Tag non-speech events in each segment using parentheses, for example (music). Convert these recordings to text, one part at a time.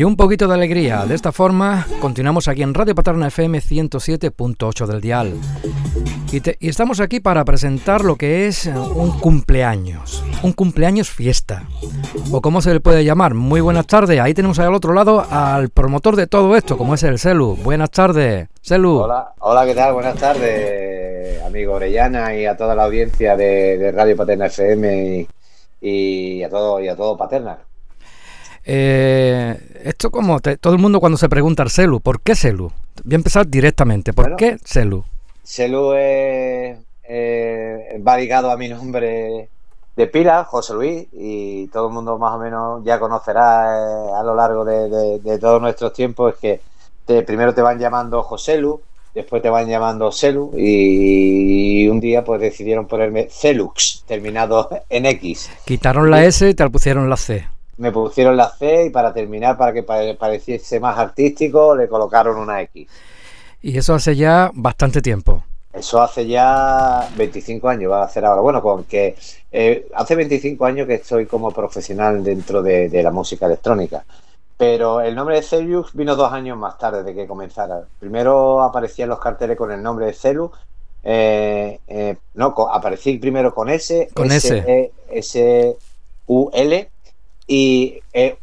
Y un poquito de alegría. De esta forma, continuamos aquí en Radio Paterna FM 107.8 del Dial. Y, estamos aquí para presentar lo que es un cumpleaños. Un cumpleaños fiesta. O como se le puede llamar. Muy buenas tardes. Ahí tenemos al otro lado al promotor de todo esto, como es el Celu. Buenas tardes, Celu. Hola, hola, ¿qué tal? Buenas tardes, amigo Orellana y a toda la audiencia de, Radio Paterna FM y, a todo y a todo Paterna. Eh, esto como todo el mundo cuando se pregunta al Celu, ¿por qué Celu? Voy a empezar directamente. ¿Por qué Celu? Celu es, va ligado a mi nombre de pila, José Luis, y todo el mundo más o menos ya conocerá eh, a lo largo de, todos nuestros tiempos es que primero te van llamando José Lu, después te van llamando Celu y, un día pues decidieron ponerme Celux, terminado (laughs) en X. Quitaron la S y te pusieron la C. Me pusieron la C y para terminar, para que pareciese más artístico, le colocaron una X. Y eso hace ya bastante tiempo. Eso hace ya 25 años, va a hacer ahora. Bueno, con que eh, hace 25 años que estoy como profesional dentro de, la música electrónica. Pero el nombre de Celius vino dos años más tarde de que comenzara. Primero aparecía en los carteles con el nombre de Celu. Eh, eh, no, aparecí primero con S, con S, e, S, U, L y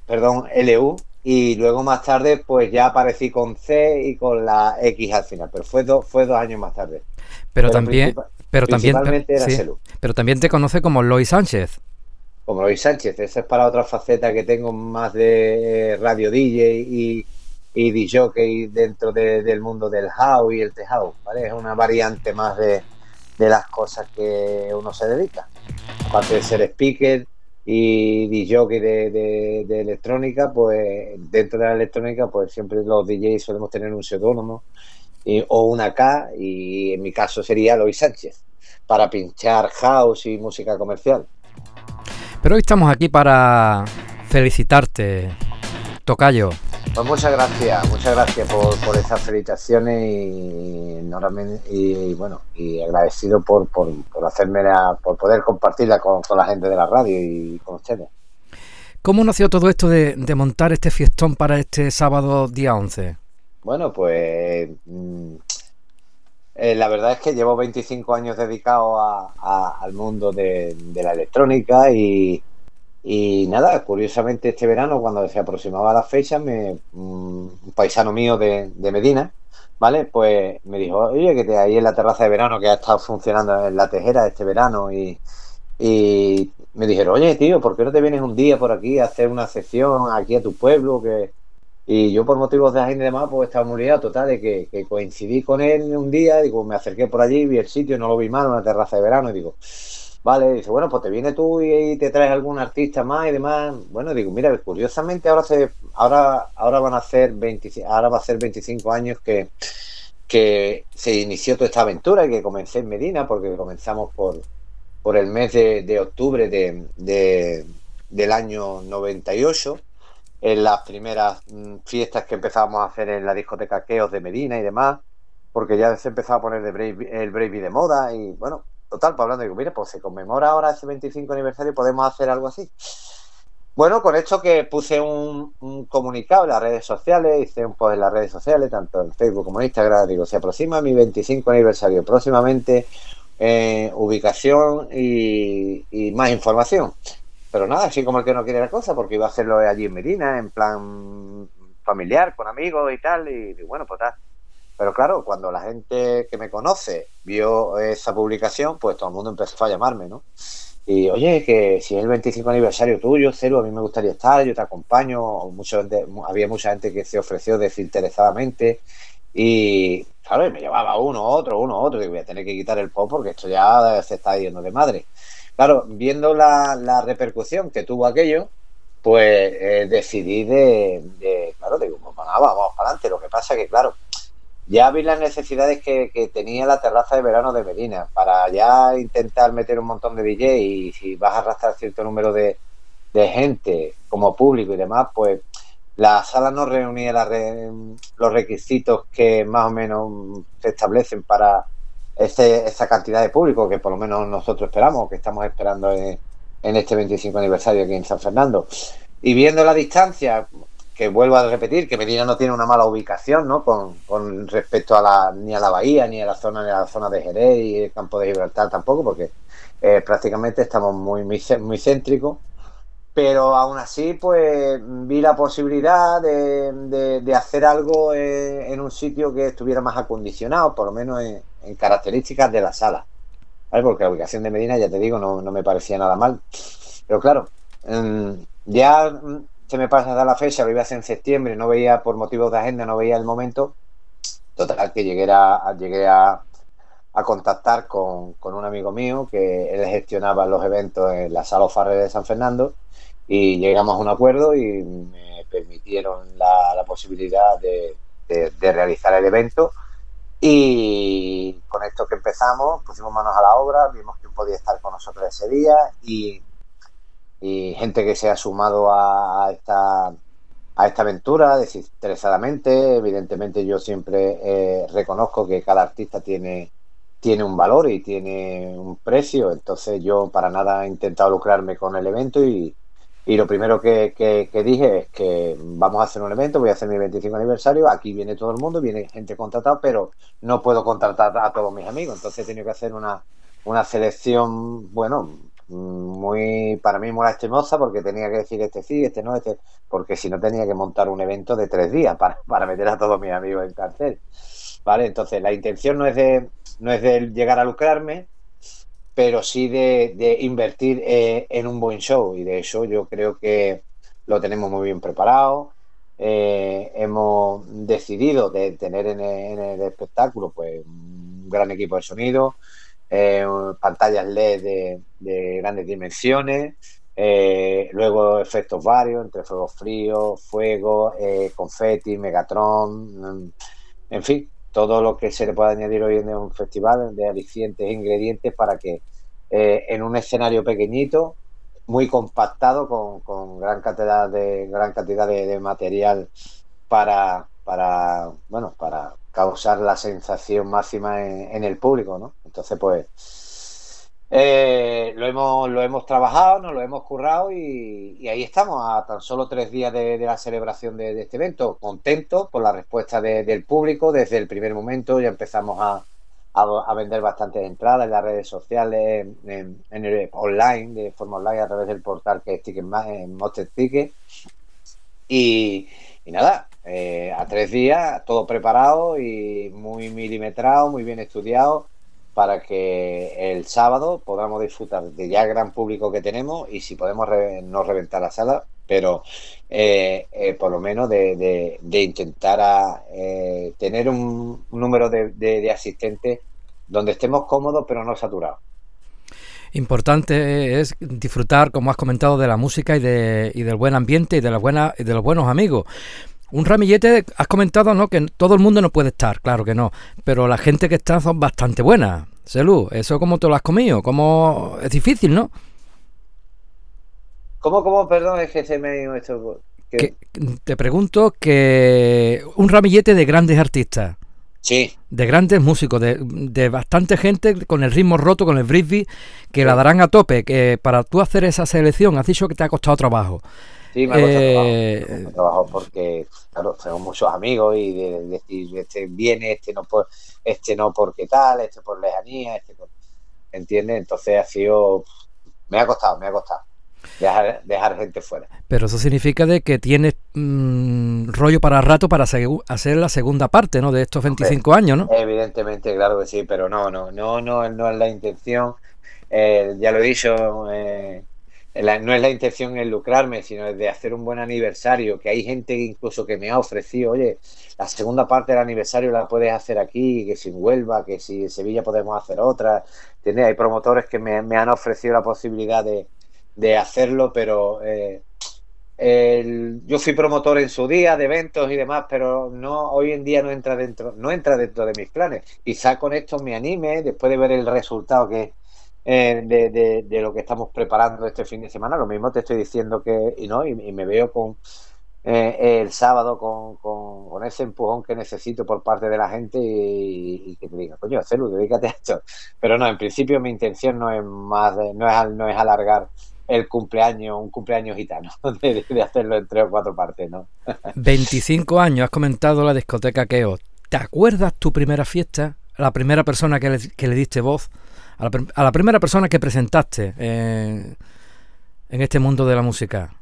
perdón, L U y luego más tarde pues ya aparecí con C y con la X al final, pero fue, fue dos años más tarde. Pero, también, pero también, pero también te conoce como Lois Sánchez. Como Lois Sánchez, esa es para otra faceta que tengo más de radio DJ y, y dentro del mundo del house y el house, ¿vale? Es una variante más de, las cosas que uno se dedica. Aparte de ser speaker, y DJ de, de, electrónica, pues dentro de la electrónica, pues siempre los DJs solemos tener un seudónimo o una K, y en mi caso sería Lois Sánchez, para pinchar house y música comercial. Pero hoy estamos aquí para felicitarte, Tocayo. Pues muchas gracias, muchas gracias por, por esas felicitaciones y, y, bueno, y agradecido por, por, por hacerme por poder compartirla con, la gente de la radio y con ustedes. ¿Cómo nació todo esto de, montar este fiestón para este sábado día 11? Bueno, pues mm, eh, la verdad es que llevo 25 años dedicado al mundo de la electrónica y, y nada, curiosamente este verano, cuando se aproximaba la fecha, me, mm, un paisano mío de, Medina, ¿vale? Pues me dijo, oye, que te, ahí en la terraza de verano que ha estado funcionando en la tejera este verano y, me dijeron, oye, tío, ¿por qué no te vienes un día por aquí a hacer una sesión aquí a tu pueblo? que Y yo por motivos de agenda y demás, pues estaba muy liado, total, de que, coincidí con él un día, digo, me acerqué por allí, vi el sitio, no lo vi mal, una terraza de verano, y digo, Vale, dice, bueno, pues te viene tú y, te traes algún artista más y demás. Bueno, digo, mira, curiosamente ahora se, ahora, ahora van a hacer 25, ahora va a ser 25 años que, que se inició toda esta aventura y que comencé en Medina, porque comenzamos por, por el mes de, octubre de, del año 98, en las primeras mm, fiestas que empezábamos a hacer en la discoteca Queos de Medina y demás, porque ya se empezaba a poner el Brave de moda y bueno, total, pues hablando, digo, mire, pues se conmemora ahora ese 25 aniversario, podemos hacer algo así. Bueno, con esto que puse un, comunicado en las redes sociales, hice un post en las redes sociales, tanto en Facebook como en Instagram, digo, se aproxima mi 25 aniversario, próximamente eh, ubicación y, más información. Pero nada, así como el que no quiere la cosa, porque iba a hacerlo allí en Medina, en plan familiar, con amigos y tal, y, bueno, pues tal. Pero claro, cuando la gente que me conoce vio esa publicación, pues todo el mundo empezó a llamarme, ¿no? Y oye, que si es el 25 aniversario tuyo, Cero, a mí me gustaría estar, yo te acompaño. Mucho, había mucha gente que se ofreció desinteresadamente. Y claro, me llevaba uno, otro, uno, otro. Y voy a tener que quitar el pop porque esto ya se está yendo de madre. Claro, viendo la, repercusión que tuvo aquello, pues eh, decidí de, claro, digo, pues nada, vamos para adelante. Lo que pasa que, claro, ya vi las necesidades que, tenía la terraza de verano de Medina para ya intentar meter un montón de DJ y si vas a arrastrar cierto número de, gente como público y demás, pues la sala no reunía los requisitos que más o menos se establecen para ese, esa cantidad de público que por lo menos nosotros esperamos, que estamos esperando en, este 25 aniversario aquí en San Fernando. Y viendo la distancia, que vuelvo a repetir, que Medina no tiene una mala ubicación, ¿no? Con, con, respecto a la, ni a la bahía, ni a la zona, ni a la zona de Jerez y el campo de Gibraltar tampoco, porque eh, prácticamente estamos muy, muy, muy céntricos. Pero aún así, pues vi la posibilidad de, de, hacer algo en, un sitio que estuviera más acondicionado, por lo menos en, características de la sala. Porque la ubicación de Medina, ya te digo, no, no me parecía nada mal. Pero claro, mm, ya mm, se me pasa la fecha, lo iba a hacer en septiembre, no veía por motivos de agenda, no veía el momento. Total, que llegué a, llegué a, a contactar con, con, un amigo mío que él gestionaba los eventos en la Sala Farre de San Fernando y llegamos a un acuerdo y me permitieron la, la posibilidad de, de realizar el evento y con esto que empezamos, pusimos manos a la obra, vimos quién podía estar con nosotros ese día y, gente que se ha sumado a, esta a esta aventura desinteresadamente. Evidentemente yo siempre eh, reconozco que cada artista tiene, tiene un valor y tiene un precio, entonces yo para nada he intentado lucrarme con el evento y, y lo primero que, dije es que vamos a hacer un evento, voy a hacer mi 25 aniversario, aquí viene todo el mundo, viene gente contratada, pero no puedo contratar a todos mis amigos, entonces he tenido que hacer una, una selección, bueno, muy para mí muy lastimosa porque tenía que decir este sí, este no, este, porque si no tenía que montar un evento de tres días para, para meter a todos mis amigos en cartel. ¿Vale? Entonces la intención no es de, no es de llegar a lucrarme, pero sí de, invertir eh, en un buen show. Y de eso yo creo que lo tenemos muy bien preparado. Eh, hemos decidido de tener en el, espectáculo pues un gran equipo de sonido, eh, pantallas LED de, grandes dimensiones, luego efectos varios entre fuego frío, fuego, confeti, Megatron, mm, en fin, todo lo que se le puede añadir hoy en un festival de alicientes e ingredientes para que eh, en un escenario pequeñito, muy compactado, con, gran cantidad de gran cantidad de, material para, para bueno para causar la sensación máxima en, el público, ¿no? Entonces, pues eh, lo hemos lo hemos trabajado, nos lo hemos currado y, ahí estamos a tan solo tres días de, la celebración de, este evento, contentos por la respuesta del público. Desde el primer momento, ya empezamos a a, vender bastantes entradas en las redes sociales, en, el online, de forma online, a través del portal que es Ticketmaster, Monster Ticket. Y, nada, eh, a tres días, todo preparado y muy milimetrado, muy bien estudiado para que el sábado podamos disfrutar de ya gran público que tenemos y si podemos no reventar la sala, pero eh, eh, por lo menos de, intentar a, tener un, número de asistentes donde estemos cómodos pero no saturados. Importante es disfrutar, como has comentado, de la música y, de, y del buen ambiente y de, y de los buenos amigos. Un ramillete, has comentado, ¿no? Que todo el mundo no puede estar, claro que no. Pero la gente que está son bastante buenas. Salud, ¿eso cómo te lo has comido? ¿Cómo... Es difícil, ¿no? ¿Cómo, cómo? Perdón, es que se me ha esto. te pregunto que un ramillete de grandes artistas de grandes músicos, de, bastante gente con el ritmo roto, con el brisbee, que la darán a tope. Que para tú hacer esa selección, has dicho que te ha costado trabajo. Sí, me ha costado, eh, trabajo, porque, claro, tengo muchos amigos y de, decir, este viene, este no, por, este no porque tal, este por lejanía, este por... ¿Entiendes? Entonces ha sido... Me ha costado, me ha costado dejar, dejar gente fuera. Pero eso significa de que tienes mm, rollo para rato para hacer la segunda parte, ¿no? De estos 25 años, ¿no? Evidentemente, claro que sí, pero no, no, no, no, no es la intención. Eh, ya lo he dicho, eh, no es la intención el lucrarme, sino de hacer un buen aniversario, que hay gente incluso que me ha ofrecido, oye, la segunda parte del aniversario la puedes hacer aquí, que si en Huelva, que si en Sevilla podemos hacer otra. Hay promotores que me, me han ofrecido la posibilidad de, de hacerlo, pero eh, yo fui promotor en su día de eventos y demás, pero no hoy en día no entra dentro, no entra dentro de mis planes. Quizá con esto me anime, después de ver el resultado que eh, de, lo que estamos preparando este fin de semana, lo mismo te estoy diciendo que y no y, me veo con eh, el sábado con, con, ese empujón que necesito por parte de la gente y, que te diga, coño, Celu, dedícate a esto. Pero no, en principio mi intención no es más, no, es, no es alargar el cumpleaños, un cumpleaños gitano, (laughs) de, hacerlo en tres o cuatro partes, ¿no? (laughs) 25 años, has comentado la discoteca Keo. ¿Te acuerdas tu primera fiesta? La primera persona que le, que le diste voz, a la, primera persona que presentaste en este mundo de la música.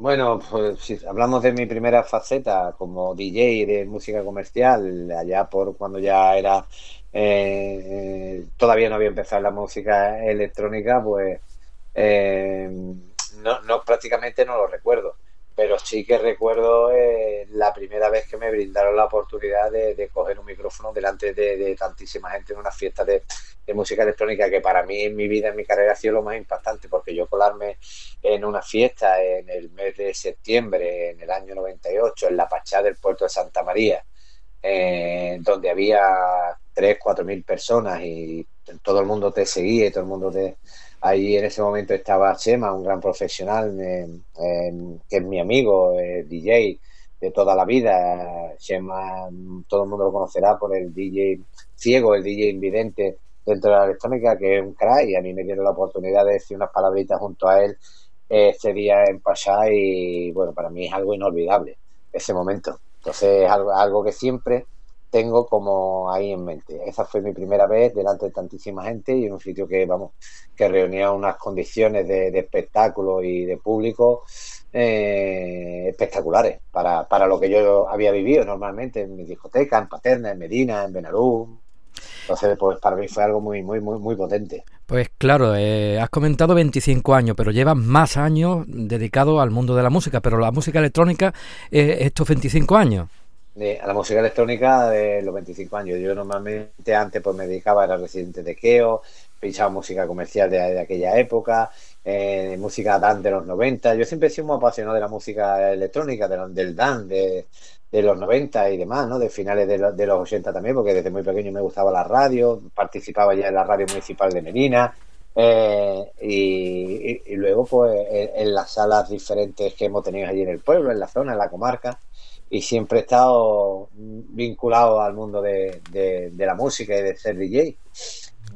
Bueno, pues si hablamos de mi primera faceta como DJ de música comercial, allá por cuando ya era, eh, todavía no había empezado la música electrónica, pues eh, no, no, prácticamente no lo recuerdo pero sí que recuerdo eh, la primera vez que me brindaron la oportunidad de, coger un micrófono delante de, tantísima gente en una fiesta de, música electrónica que para mí en mi vida, en mi carrera ha sido lo más impactante porque yo colarme en una fiesta en el mes de septiembre, en el año 98, en la Pachá del puerto de Santa María, eh, donde había 3, 4 mil personas y todo el mundo te seguía y todo el mundo te Ahí en ese momento estaba Chema, un gran profesional, que es mi amigo, DJ de toda la vida. Chema, todo el mundo lo conocerá por el DJ ciego, el DJ invidente dentro de la electrónica, que es un crack, y a mí me dieron la oportunidad de decir unas palabritas junto a él ese día en Pachá, y bueno, para mí es algo inolvidable ese momento. Entonces es algo, algo que siempre tengo como ahí en mente. Esa fue mi primera vez delante de tantísima gente y en un sitio que, vamos, que reunía unas condiciones de, espectáculo y de público eh, espectaculares para, para lo que yo había vivido normalmente en mi discoteca, en Paterna, en Medina, en Benalú. Entonces, pues para mí fue algo muy, muy, muy, muy potente. Pues claro, eh, has comentado 25 años, pero llevas más años dedicado al mundo de la música, pero la música electrónica, eh, estos 25 años a la música electrónica de los 25 años. Yo normalmente antes pues me dedicaba, era residente de Keo, pinchaba música comercial de, aquella época, eh, música dance de los 90. Yo siempre he sido muy apasionado de la música electrónica, del dance, de, los 90 y demás, ¿no? De finales de, de, los 80 también, porque desde muy pequeño me gustaba la radio, participaba ya en la radio municipal de Medina. Eh, y, luego pues en, las salas diferentes que hemos tenido allí en el pueblo, en la zona, en la comarca, y siempre he estado vinculado al mundo de, la música y de ser DJ.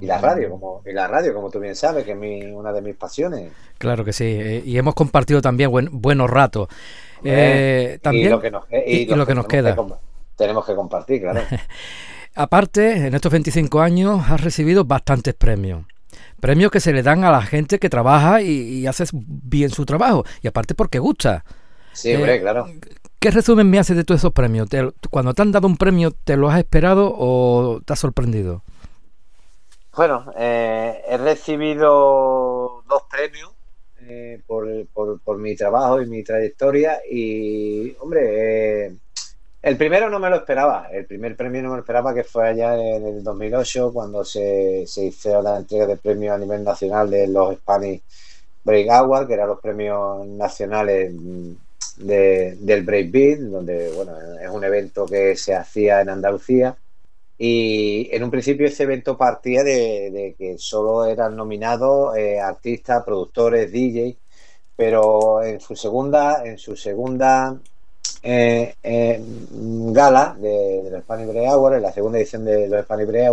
Y la radio, como, y la radio, como tú bien sabes, que es una de mis pasiones. Claro que sí, eh, y hemos compartido también buenos ratos. Eh, también, y lo que nos, lo que nos queda. tenemos que compartir, claro. (laughs) Aparte, en estos 25 años has recibido bastantes premios. Premios que se le dan a la gente que trabaja y, hace bien su trabajo. Y aparte porque gusta. Sí, hombre, eh, claro. ¿Qué resumen me haces de todos esos premios? cuando te han dado un premio, ¿te lo has esperado o te has sorprendido? Bueno, eh, he recibido dos premios eh, por, por, mi trabajo y mi trayectoria y, hombre, eh, el primero no me lo esperaba. El primer premio no me lo esperaba, que fue allá en el 2008, cuando se, se hizo la entrega de premios a nivel nacional de los Spanish Break Awards, que eran los premios nacionales de, del Breakbeat, donde bueno, es un evento que se hacía en Andalucía. Y en un principio ese evento partía de, que solo eran nominados eh, artistas, productores, DJ, pero en su segunda, en su segunda eh, eh, gala de, los Spanish Break en la segunda edición de los Spanish Break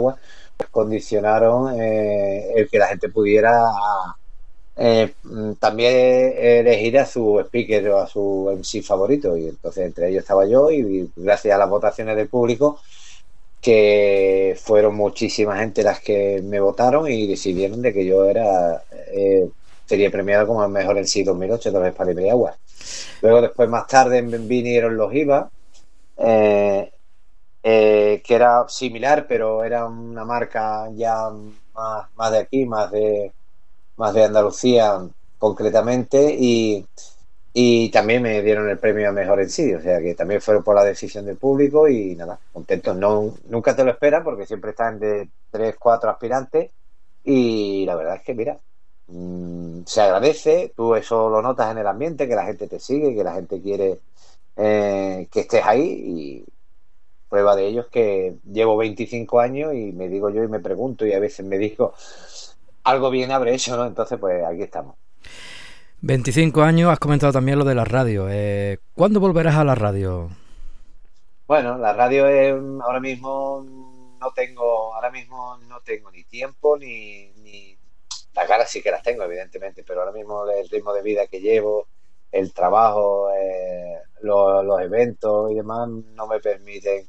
pues condicionaron el que la gente pudiera eh, también elegir a su speaker o a su MC favorito. Y entonces entre ellos estaba yo y, gracias a las votaciones del público, que fueron muchísima gente las que me votaron y decidieron de que yo era eh, sería premiado como el mejor en sí 2008 de los Spanish Agua. Luego después más tarde vinieron los IVA, eh, que era similar, pero era una marca ya más, más de aquí, más de más de Andalucía concretamente y, también me dieron el premio a mejor en sí, o sea que también fueron por la decisión del público y nada, contentos. No, nunca te lo esperan porque siempre están de tres, cuatro aspirantes y la verdad es que mira, mm, se agradece, tú eso lo notas en el ambiente, que la gente te sigue, que la gente quiere eh, que estés ahí y prueba de ello es que llevo 25 años y me digo yo y me pregunto y a veces me digo algo bien habré hecho, ¿no? Entonces, pues aquí estamos. 25 años, has comentado también lo de la radio. Eh, ¿Cuándo volverás a la radio? Bueno, la radio es, ahora mismo no tengo, ahora mismo no tengo ni tiempo ni, ni las ganas sí que las tengo, evidentemente, pero ahora mismo el ritmo de vida que llevo, el trabajo, eh, los, eventos y demás no me permiten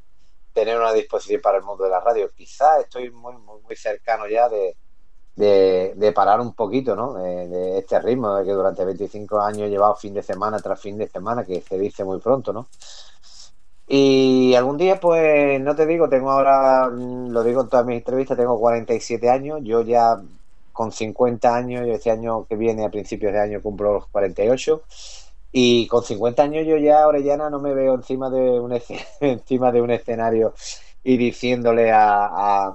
tener una disposición para el mundo de la radio. Quizás estoy muy, muy, muy cercano ya de, de, parar un poquito, ¿no? De, este ritmo de que durante 25 años he llevado fin de semana tras fin de semana, que se dice muy pronto, ¿no? Y algún día, pues, no te digo, tengo ahora, lo digo en todas mis entrevistas, tengo 47 años, yo ya con 50 años, yo este año que viene, a principios de año, cumplo los 48, y con 50 años yo ya, Orellana, no me veo encima de un, (laughs) encima de un escenario y diciéndole a,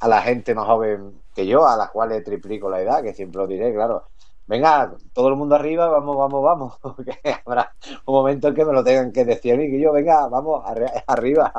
a la gente más joven que yo, a las cuales triplico la edad, que siempre lo diré, claro. Venga, todo el mundo arriba, vamos, vamos, vamos. (laughs) habrá un momento en que me lo tengan que decir a mí, que yo, venga, vamos, arriba.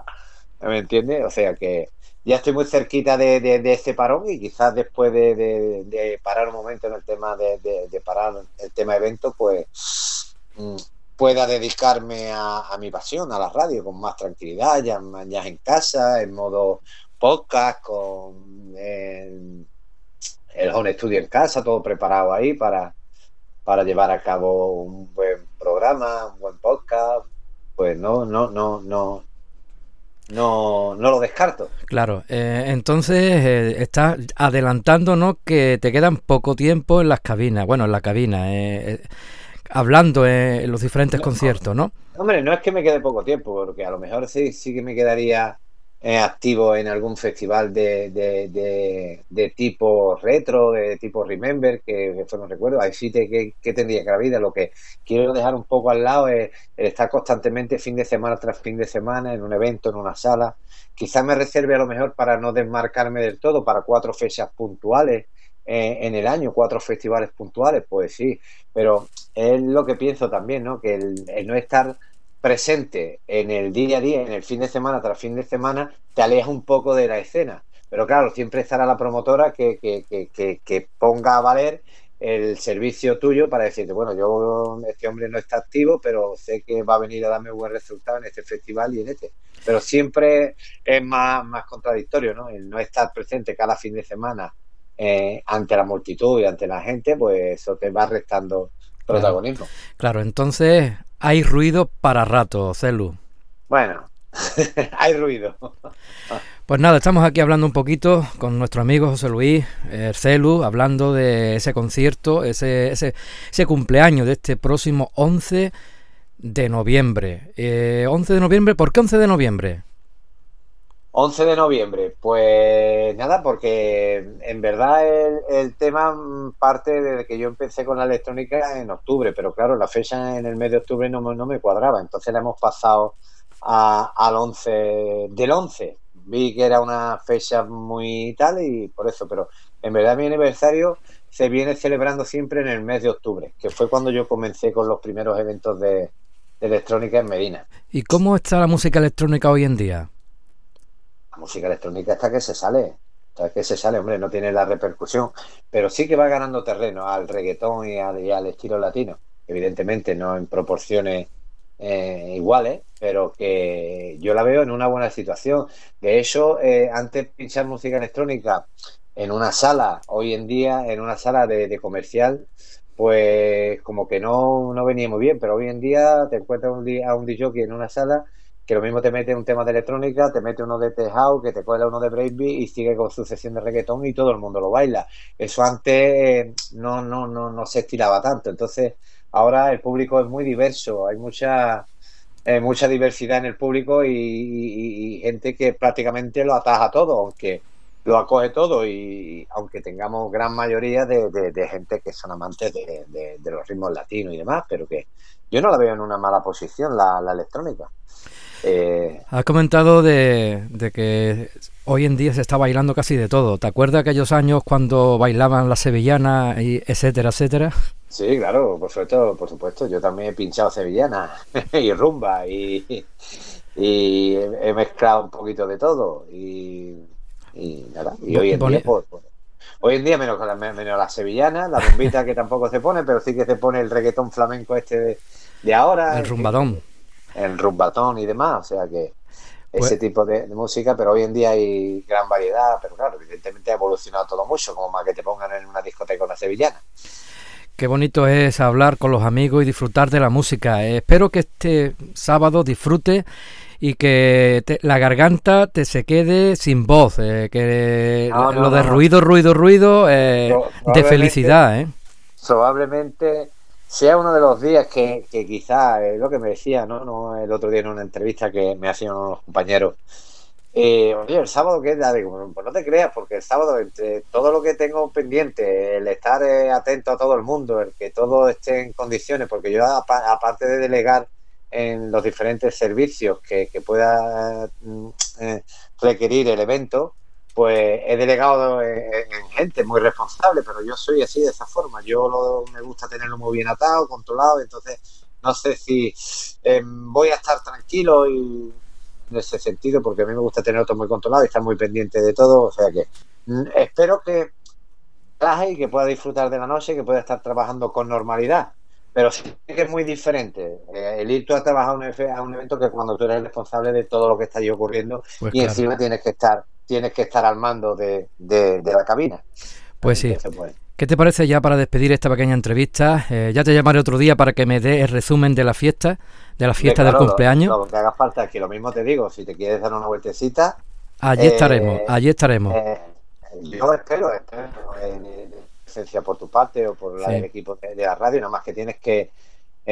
¿Me entiendes? O sea que ya estoy muy cerquita de, de, ese parón y quizás después de, parar un momento en el tema de, parar el tema evento, pues mm, pueda dedicarme a, mi pasión, a la radio, con más tranquilidad, ya en casa, en modo podcast, con el, home studio en casa, todo preparado ahí para, para llevar a cabo un buen programa, un buen podcast. Pues no, no, no, no, no, no lo descarto. Claro, eh, entonces eh, estás adelantándonos que te quedan poco tiempo en las cabinas, bueno, en la cabina, eh, eh hablando en los diferentes conciertos, ¿no? Hombre, no es que me quede poco tiempo, porque a lo mejor sí, sí que me quedaría activo en algún festival de, de, tipo retro, de tipo Remember, que eso no recuerdo, ahí sí que, que, tendría que la vida. Lo que quiero dejar un poco al lado es estar constantemente fin de semana tras fin de semana en un evento, en una sala. Quizás me reserve a lo mejor para no desmarcarme del todo, para cuatro fechas puntuales eh, en el año, cuatro festivales puntuales, pues sí, pero es lo que pienso también, ¿no? Que el no estar presente en el día a día, en el fin de semana tras fin de semana, te aleja un poco de la escena. Pero claro, siempre estará la promotora que, que, que, que, ponga a valer el servicio tuyo para decirte, bueno, yo, este hombre no está activo, pero sé que va a venir a darme buen resultado en este festival y en este. Pero siempre es más, más contradictorio, ¿no? El no estar presente cada fin de semana eh, ante la multitud y ante la gente, pues eso te va restando protagonismo. Claro, entonces hay ruido para rato, Celu. Bueno, (laughs) hay ruido. Pues nada, estamos aquí hablando un poquito con nuestro amigo José Luis eh, Celu, hablando de ese concierto, ese, ese, ese cumpleaños de este próximo 11 de noviembre. Eh, 11 de noviembre, ¿por qué 11 de noviembre? 11 de noviembre, pues nada, porque en verdad el, tema parte desde que yo empecé con la electrónica en octubre, pero claro, la fecha en el mes de octubre no, no me cuadraba, entonces la hemos pasado al 11 del 11. Vi que era una fecha muy tal y por eso, pero en verdad mi aniversario se viene celebrando siempre en el mes de octubre, que fue cuando yo comencé con los primeros eventos de, de electrónica en Medina. ¿Y cómo está la música electrónica hoy en día? Música electrónica está que se sale, está que se sale, hombre, no tiene la repercusión, pero sí que va ganando terreno al reggaetón y al, estilo latino, evidentemente no en proporciones eh, iguales, pero que yo la veo en una buena situación. De hecho, eh, antes pinchar música electrónica en una sala, hoy en día en una sala de, comercial, pues como que no, no venía muy bien, pero hoy en día te encuentras un, a un DJ en una sala que lo mismo te mete un tema de electrónica, te mete uno de tejado, que te cuela uno de breakbeat y sigue con su sesión de reggaetón y todo el mundo lo baila. Eso antes eh, no, no, no, no se estiraba tanto. Entonces, ahora el público es muy diverso, hay mucha eh, mucha diversidad en el público y, gente que prácticamente lo ataja todo, aunque lo acoge todo y aunque tengamos gran mayoría de, gente que son amantes de, los ritmos latinos y demás, pero que yo no la veo en una mala posición la electrónica. Eh, Has comentado de, que hoy en día se está bailando casi de todo. ¿Te acuerdas aquellos años cuando bailaban la sevillana, y etcétera, etcétera? Sí, claro, por supuesto, por supuesto. Yo también he pinchado sevillana (laughs) y rumba y, he mezclado un poquito de todo y, nada. Y hoy en día, pues, pues, Hoy en día menos, menos la sevillana, la bombita que tampoco se pone, pero sí que se pone el reggaetón flamenco este de, ahora. El rumbadón. El, rumbatón y demás, o sea que ese pues tipo de, música, pero hoy en día hay gran variedad, pero claro, evidentemente ha evolucionado todo mucho, como más que te pongan en una discoteca una sevillana. Qué bonito es hablar con los amigos y disfrutar de la música. espero que este sábado disfrute y que la garganta te se quede sin voz, eh, que lo de ruido, ruido, ruido, eh, de felicidad. ¿eh? Probablemente sea uno de los días que, que quizás, es lo que me decía, ¿no? ¿no? El otro día en una entrevista que me hacían unos compañeros eh, oye, el sábado qué es, pues no te creas, porque el sábado, entre todo lo que tengo pendiente, el estar eh, atento a todo el mundo, el que todo esté en condiciones, porque yo, aparte de delegar en los diferentes servicios que, pueda mm, eh, requerir el evento, pues he delegado en, gente muy responsable, pero yo soy así de esa forma. Yo me gusta tenerlo muy bien atado, controlado, entonces no sé si voy a estar tranquilo y en ese sentido, porque a mí me gusta tener todo muy controlado y estar muy pendiente de todo. O sea que mm, espero que traje y que pueda disfrutar de la noche, que pueda estar trabajando con normalidad. Pero sí que es muy diferente eh, el ir tú a trabajar a un, evento que cuando tú eres responsable de todo lo que está ahí ocurriendo pues y encima tienes que estar tienes que estar al mando de, de, la cabina. Pues sí. ¿Qué te parece ya para despedir esta pequeña entrevista? Eh, ya te llamaré otro día para que me dé el resumen de la fiesta, de la fiesta del cumpleaños. Lo, que haga falta es que lo mismo te digo, si te quieres dar una vueltecita. Allí eh, estaremos, allí estaremos. Eh, yo espero, espero en presencia por tu parte o por el equipo de, la radio, nada más que tienes que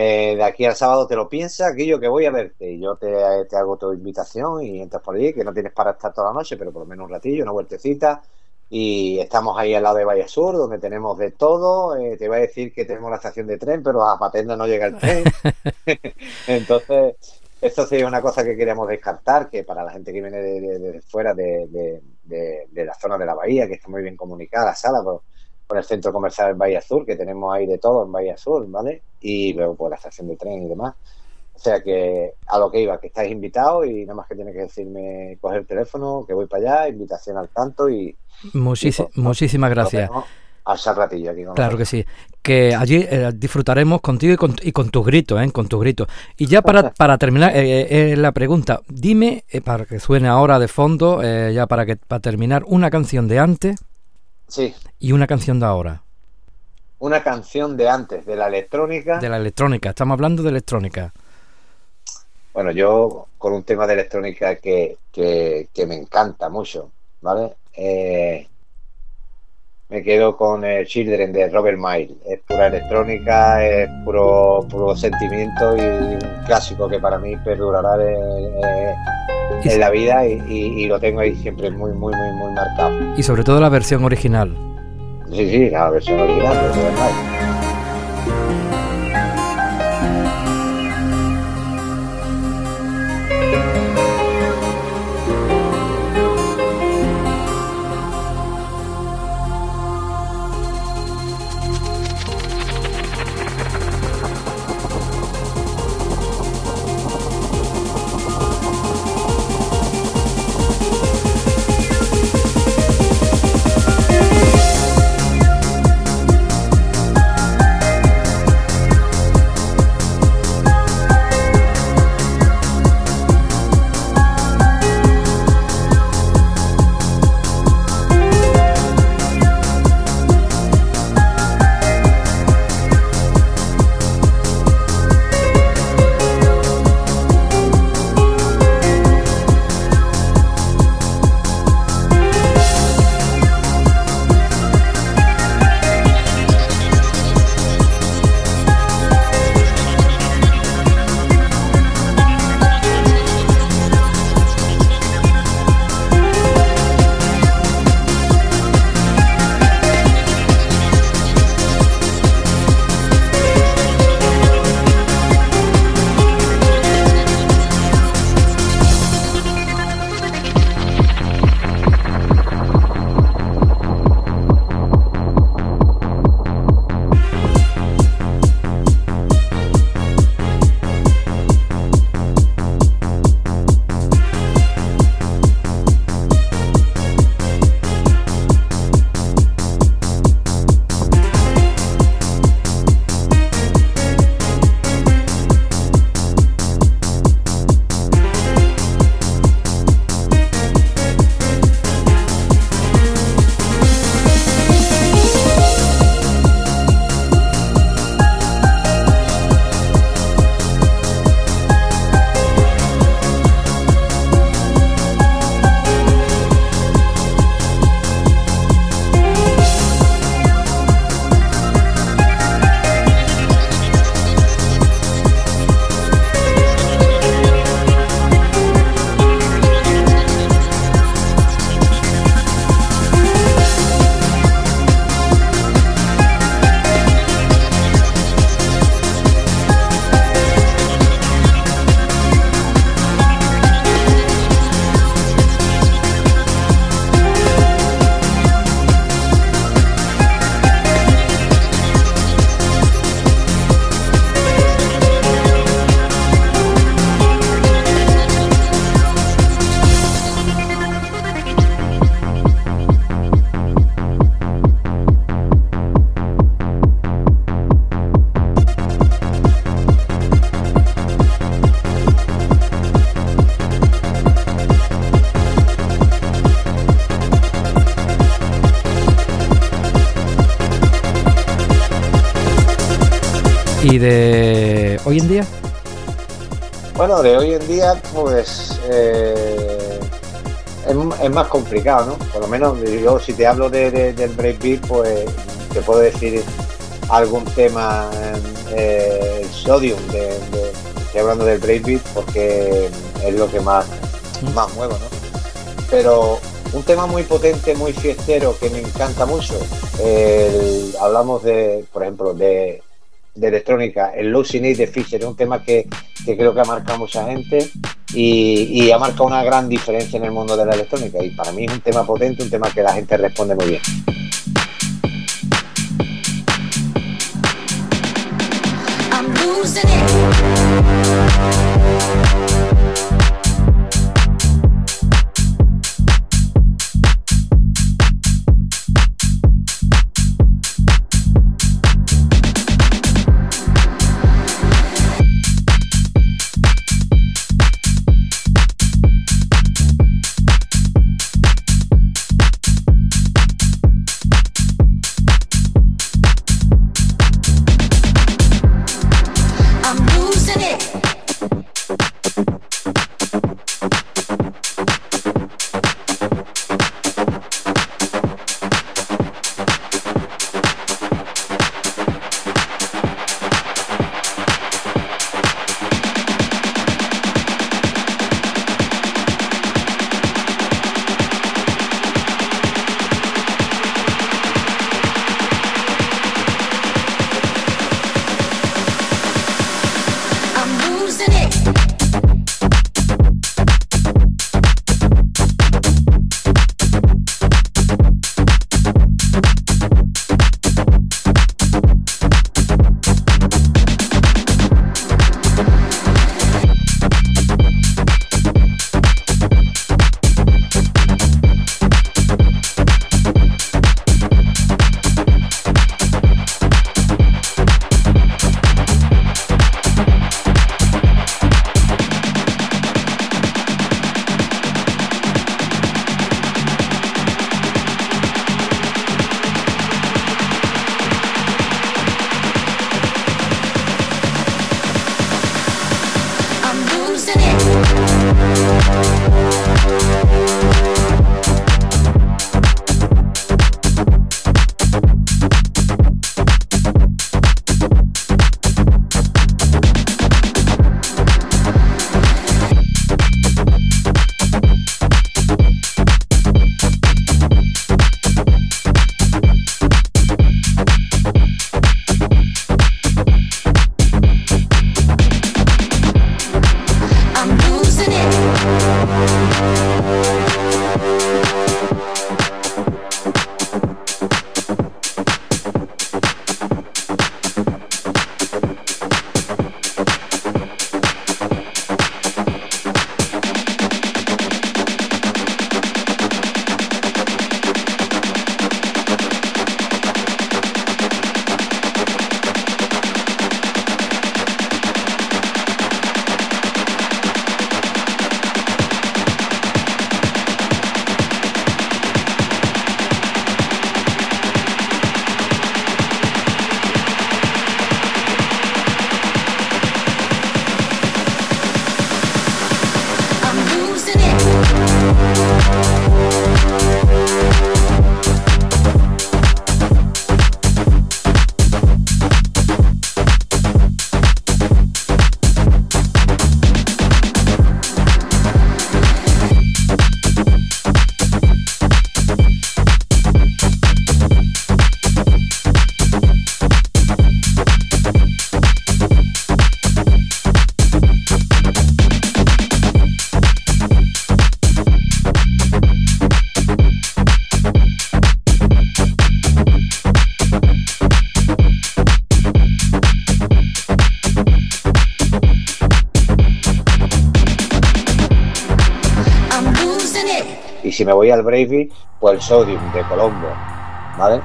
de aquí al sábado te lo piensas, aquello que voy a verte y yo te, te hago tu invitación y entras por allí, que no tienes para estar toda la noche, pero por lo menos un ratillo, una vueltecita y estamos ahí al lado de Valle Sur, donde tenemos de todo. Eh, te iba a decir que tenemos la estación de tren, pero a Patenda no llega el tren. (laughs) (laughs) Entonces, esto sería una cosa que queríamos descartar, que para la gente que viene de, fuera de, la zona de la bahía, que está muy bien comunicada, la sala, por, el centro comercial en Bahía Sur, que tenemos ahí de todo en Bahía Sur, ¿vale? Y luego por la estación de tren y demás. O sea que a lo que iba, que estáis invitados y nada más que tiene que decirme, coger el teléfono, que voy para allá, invitación al tanto y... muchísimas gracias. Al ratillo aquí Claro que sí. Que allí eh, disfrutaremos contigo y con, y con tus gritos, ¿eh? Con tus gritos. Y ya para, (laughs) para terminar eh, eh, la pregunta, dime, para que suene ahora de fondo, ya para, que, para terminar, una canción de antes sí. y una canción de ahora una canción de antes, de la electrónica. De la electrónica, estamos hablando de electrónica. Bueno, yo con un tema de electrónica que, me encanta mucho, ¿vale? Eh, me quedo con el Children de Robert Miles. Es pura electrónica, es puro, puro sentimiento y un clásico que para mí perdurará en la vida y, lo tengo ahí siempre muy, muy, muy, muy marcado. Y sobre todo la versión original. Sí, sí, la versión original de Robert Miles. ¿Y de hoy en día? Bueno, de hoy en día, pues eh, es, más complicado, ¿no? Por lo menos yo, si te hablo de, del breakbeat, pues te puedo decir algún tema, eh, el Sodium, de, estoy hablando del breakbeat porque es lo que más, más muevo, ¿no? Pero un tema muy potente, muy fiestero, que me encanta mucho, hablamos de, por ejemplo, de de electrónica, el Losing It de Fisher, un tema que, creo que ha marcado mucha gente y, ha marcado una gran diferencia en el mundo de la electrónica. Y para mí es un tema potente, un tema que la gente responde muy bien. Si me voy al Bravey, pues el Sodium de Colombo, ¿vale?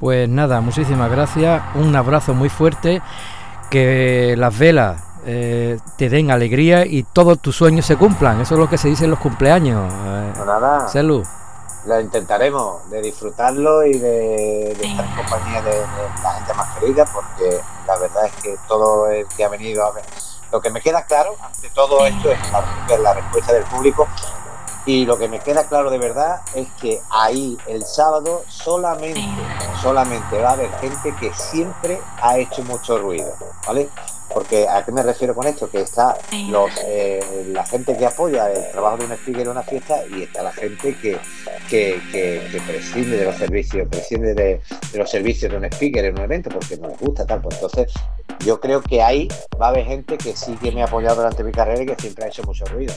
Pues nada, muchísimas gracias, un abrazo muy fuerte, que las velas eh, te den alegría y todos tus sueños se cumplan, eso es lo que se dice en los cumpleaños. Eh, nada. Salud. lo intentaremos de disfrutarlo y de, estar en compañía de, la gente más querida, porque la verdad es que todo el que ha venido a ver, lo que me queda claro ante todo esto es la, la respuesta del público y lo que me queda claro de verdad es que ahí el sábado solamente, solamente va a haber gente que siempre ha hecho mucho ruido, ¿vale? Porque ¿a qué me refiero con esto? Que está los, eh, la gente que apoya el trabajo de un speaker en una fiesta y está la gente que, que, prescinde de los servicios, prescinde de, los servicios de un speaker en un evento porque no les gusta tal. Pues entonces yo creo que ahí va a haber gente que sí que me ha apoyado durante mi carrera y que siempre ha hecho mucho ruido.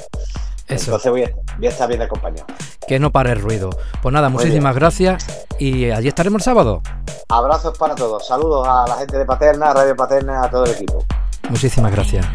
Entonces voy a, estar bien acompañado. Que no pare el ruido. Pues nada, muchísimas gracias y allí estaremos el sábado. Abrazos para todos. Saludos a la gente de Paterna, Radio Paterna, a todo el equipo. Muchísimas gracias.